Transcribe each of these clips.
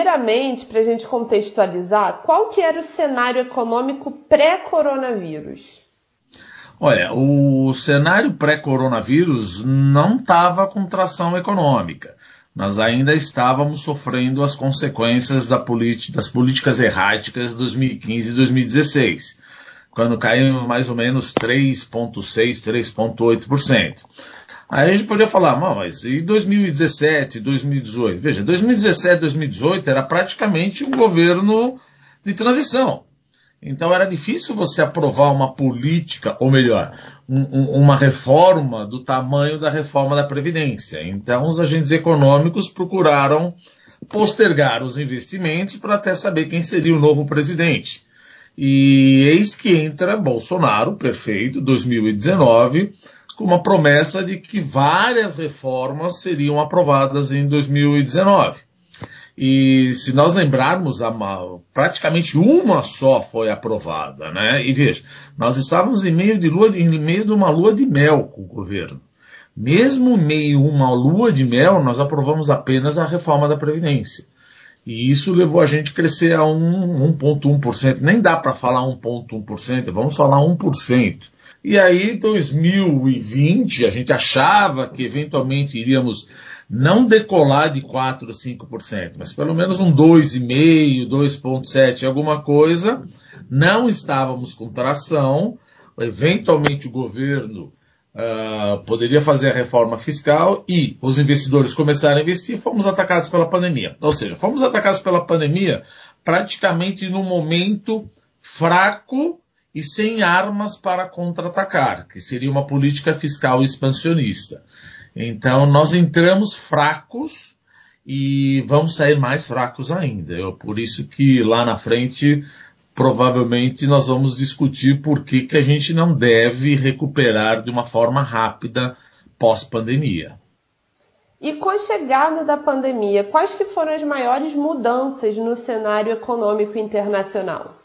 primeiramente, para a gente contextualizar, qual que era o cenário econômico pré-coronavírus? Olha, o cenário pré-coronavírus não estava com tração econômica. Nós ainda estávamos sofrendo as consequências da das políticas erráticas de 2015 e 2016, quando caiu mais ou menos 3,6%, 3,8%. Aí a gente podia falar, mas e 2017, 2018? Veja, 2017, 2018 era praticamente um governo de transição. Então era difícil você aprovar uma política, ou melhor, um, um, uma reforma do tamanho da reforma da Previdência. Então os agentes econômicos procuraram postergar os investimentos para até saber quem seria o novo presidente. E eis que entra Bolsonaro, perfeito, 2019, com uma promessa de que várias reformas seriam aprovadas em 2019. E se nós lembrarmos, praticamente uma só foi aprovada, né? E veja, nós estávamos em meio de lua, em meio de uma lua de mel com o governo. Mesmo meio uma lua de mel, nós aprovamos apenas a reforma da Previdência. E isso levou a gente a crescer a 1,1%. Nem dá para falar 1,1%, vamos falar 1%. E aí, 2020, a gente achava que eventualmente iríamos não decolar de 4 a 5%, mas pelo menos um 2,5%, 2,7%, alguma coisa. Não estávamos com tração. Eventualmente o governo uh, poderia fazer a reforma fiscal e os investidores começaram a investir, fomos atacados pela pandemia. Ou seja, fomos atacados pela pandemia praticamente no momento fraco e sem armas para contra-atacar, que seria uma política fiscal expansionista. Então nós entramos fracos e vamos sair mais fracos ainda. Eu, por isso que lá na frente provavelmente nós vamos discutir por que, que a gente não deve recuperar de uma forma rápida pós-pandemia. E com a chegada da pandemia, quais que foram as maiores mudanças no cenário econômico internacional?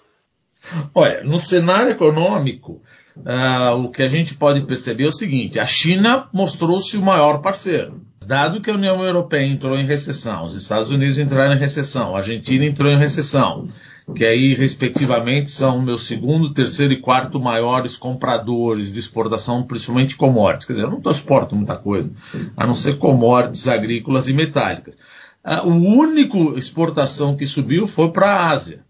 Olha, no cenário econômico, uh, o que a gente pode perceber é o seguinte: a China mostrou-se o maior parceiro. Dado que a União Europeia entrou em recessão, os Estados Unidos entraram em recessão, a Argentina entrou em recessão, que aí, respectivamente, são meus segundo, terceiro e quarto maiores compradores de exportação, principalmente commodities. Quer dizer, eu não exporto muita coisa, a não ser commodities agrícolas e metálicas. Uh, o único exportação que subiu foi para a Ásia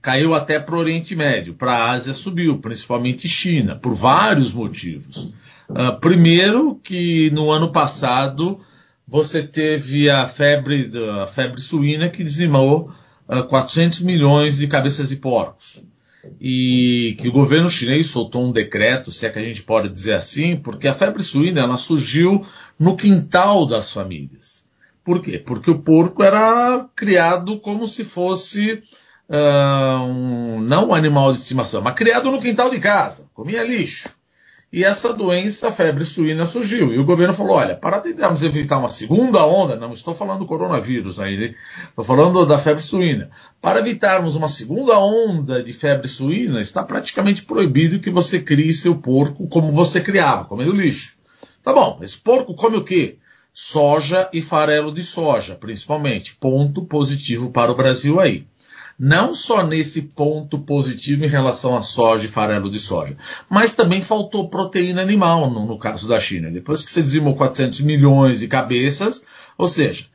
caiu até para o Oriente Médio, para a Ásia subiu, principalmente China, por vários motivos. Uh, primeiro, que no ano passado você teve a febre, a febre suína que dizimou uh, ah, 400 milhões de cabeças de porcos. E que o governo chinês soltou um decreto, se é que a gente pode dizer assim, porque a febre suína ela surgiu no quintal das famílias. Por quê? Porque o porco era criado como se fosse uh, um, não um animal de estimação, mas criado no quintal de casa, comia lixo. E essa doença, a febre suína, surgiu. E o governo falou: olha, para tentarmos evitar uma segunda onda, não estou falando do coronavírus aí, estou falando da febre suína. Para evitarmos uma segunda onda de febre suína, está praticamente proibido que você crie seu porco como você criava, comendo lixo. Tá bom, esse porco come o quê? Soja e farelo de soja, principalmente. Ponto positivo para o Brasil aí não só nesse ponto positivo em relação à soja e farelo de soja, mas também faltou proteína animal no, no caso da China. Depois que você dizimou 400 milhões de cabeças, ou seja,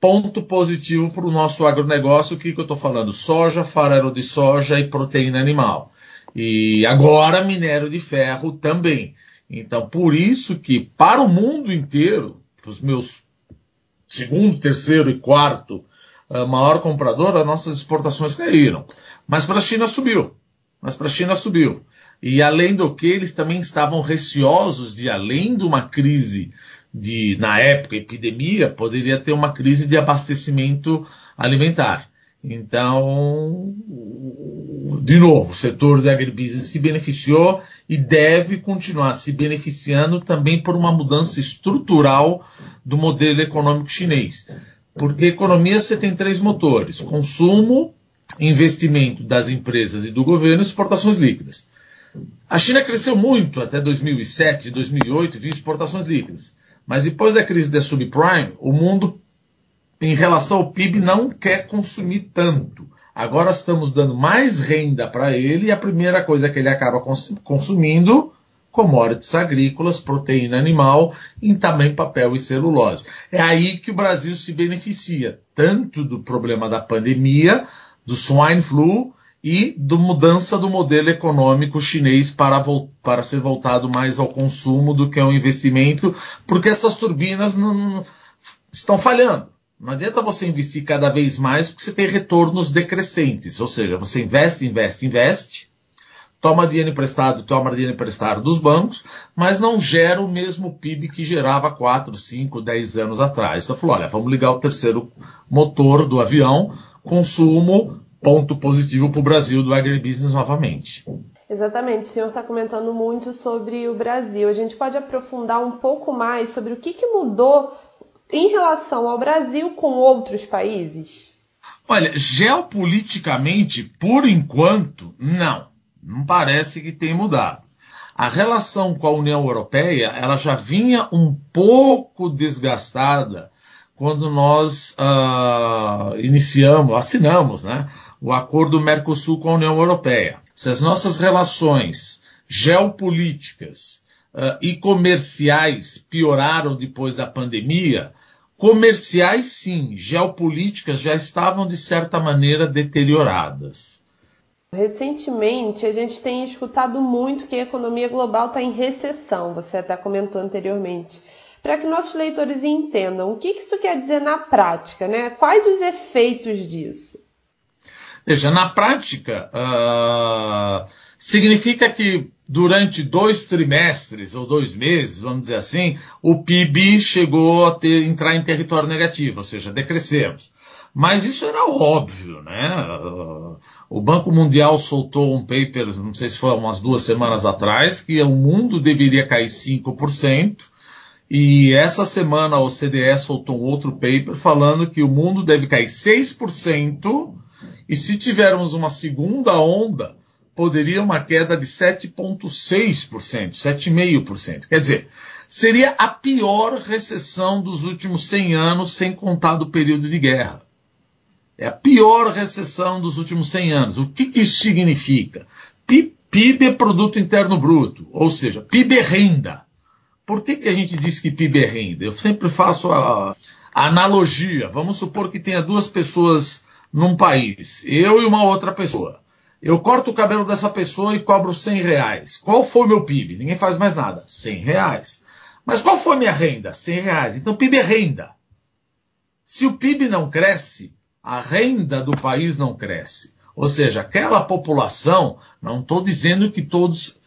ponto positivo para o nosso agronegócio, o que, que eu estou falando? Soja, farelo de soja e proteína animal. E agora minério de ferro também. Então, por isso que para o mundo inteiro, para os meus segundo, terceiro e quarto maior comprador, as nossas exportações caíram. Mas para a China subiu. Mas para a China subiu. E além do que, eles também estavam receosos de, além de uma crise de, na época, epidemia, poderia ter uma crise de abastecimento alimentar. Então, de novo, o setor de agribusiness se beneficiou e deve continuar se beneficiando também por uma mudança estrutural do modelo econômico chinês. Porque economia você tem três motores: consumo, investimento das empresas e do governo e exportações líquidas. A China cresceu muito até 2007, 2008, via exportações líquidas. Mas depois da crise da subprime, o mundo em relação ao PIB, não quer consumir tanto. Agora estamos dando mais renda para ele e a primeira coisa que ele acaba consumindo, commodities agrícolas, proteína animal e também papel e celulose. É aí que o Brasil se beneficia, tanto do problema da pandemia, do swine flu e da mudança do modelo econômico chinês para, para ser voltado mais ao consumo do que ao investimento, porque essas turbinas não, estão falhando. Não adianta você investir cada vez mais porque você tem retornos decrescentes. Ou seja, você investe, investe, investe, toma dinheiro emprestado, toma dinheiro emprestado dos bancos, mas não gera o mesmo PIB que gerava 4, 5, 10 anos atrás. Então falou, olha, vamos ligar o terceiro motor do avião, consumo, ponto positivo para o Brasil do agribusiness novamente. Exatamente, o senhor está comentando muito sobre o Brasil. A gente pode aprofundar um pouco mais sobre o que, que mudou em relação ao Brasil com outros países? Olha, geopoliticamente, por enquanto, não. Não parece que tenha mudado. A relação com a União Europeia, ela já vinha um pouco desgastada quando nós uh, iniciamos, assinamos, né, o acordo Mercosul com a União Europeia. Se as nossas relações geopolíticas uh, e comerciais pioraram depois da pandemia, comerciais sim, geopolíticas já estavam de certa maneira deterioradas. Recentemente, a gente tem escutado muito que a economia global está em recessão, você até comentou anteriormente. Para que nossos leitores entendam, o que isso quer dizer na prática, né? Quais os efeitos disso? Veja, na prática, uh, significa que durante dois trimestres ou dois meses, vamos dizer assim, o PIB chegou a ter, entrar em território negativo, ou seja, decrescemos. Mas isso era óbvio, né? O Banco Mundial soltou um paper, não sei se foi umas duas semanas atrás, que o mundo deveria cair 5%, e essa semana a OCDE soltou um outro paper falando que o mundo deve cair 6%, e se tivermos uma segunda onda, poderia uma queda de 7,6%, 7,5%. Quer dizer, seria a pior recessão dos últimos 100 anos, sem contar do período de guerra. É a pior recessão dos últimos 100 anos. O que isso significa? PIB é produto interno bruto, ou seja, PIB é renda. Por que, que a gente diz que PIB é renda? Eu sempre faço a, a analogia. Vamos supor que tenha duas pessoas num país, eu e uma outra pessoa. Eu corto o cabelo dessa pessoa e cobro 100 reais. Qual foi o meu PIB? Ninguém faz mais nada. 100 reais. Mas qual foi minha renda? 100 reais. Então PIB é renda. Se o PIB não cresce, a renda do país não cresce. Ou seja, aquela população, não estou dizendo que todos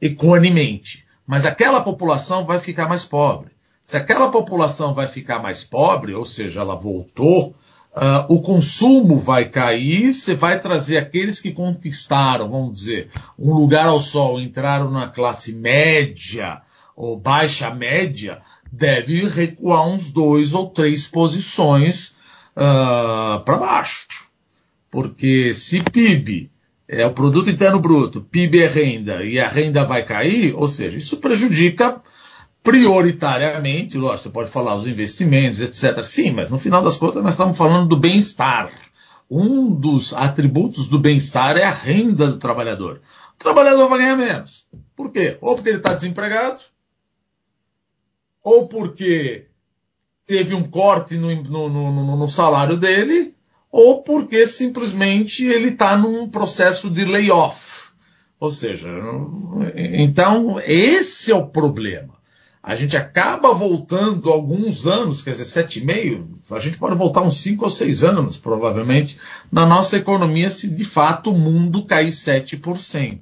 equanimente, mas aquela população vai ficar mais pobre. Se aquela população vai ficar mais pobre, ou seja, ela voltou Uh, o consumo vai cair, você vai trazer aqueles que conquistaram, vamos dizer, um lugar ao sol, entraram na classe média ou baixa média, deve recuar uns dois ou três posições uh, para baixo. Porque se PIB é o produto interno bruto, PIB é renda e a renda vai cair, ou seja, isso prejudica prioritariamente, lógico, você pode falar os investimentos, etc. Sim, mas no final das contas nós estamos falando do bem-estar. Um dos atributos do bem-estar é a renda do trabalhador. O trabalhador vai ganhar menos. Por quê? Ou porque ele está desempregado, ou porque teve um corte no, no, no, no salário dele, ou porque simplesmente ele está num processo de layoff. Ou seja, então esse é o problema a gente acaba voltando alguns anos, quer dizer, sete e meio, a gente pode voltar uns cinco ou seis anos, provavelmente, na nossa economia, se de fato o mundo cair 7%.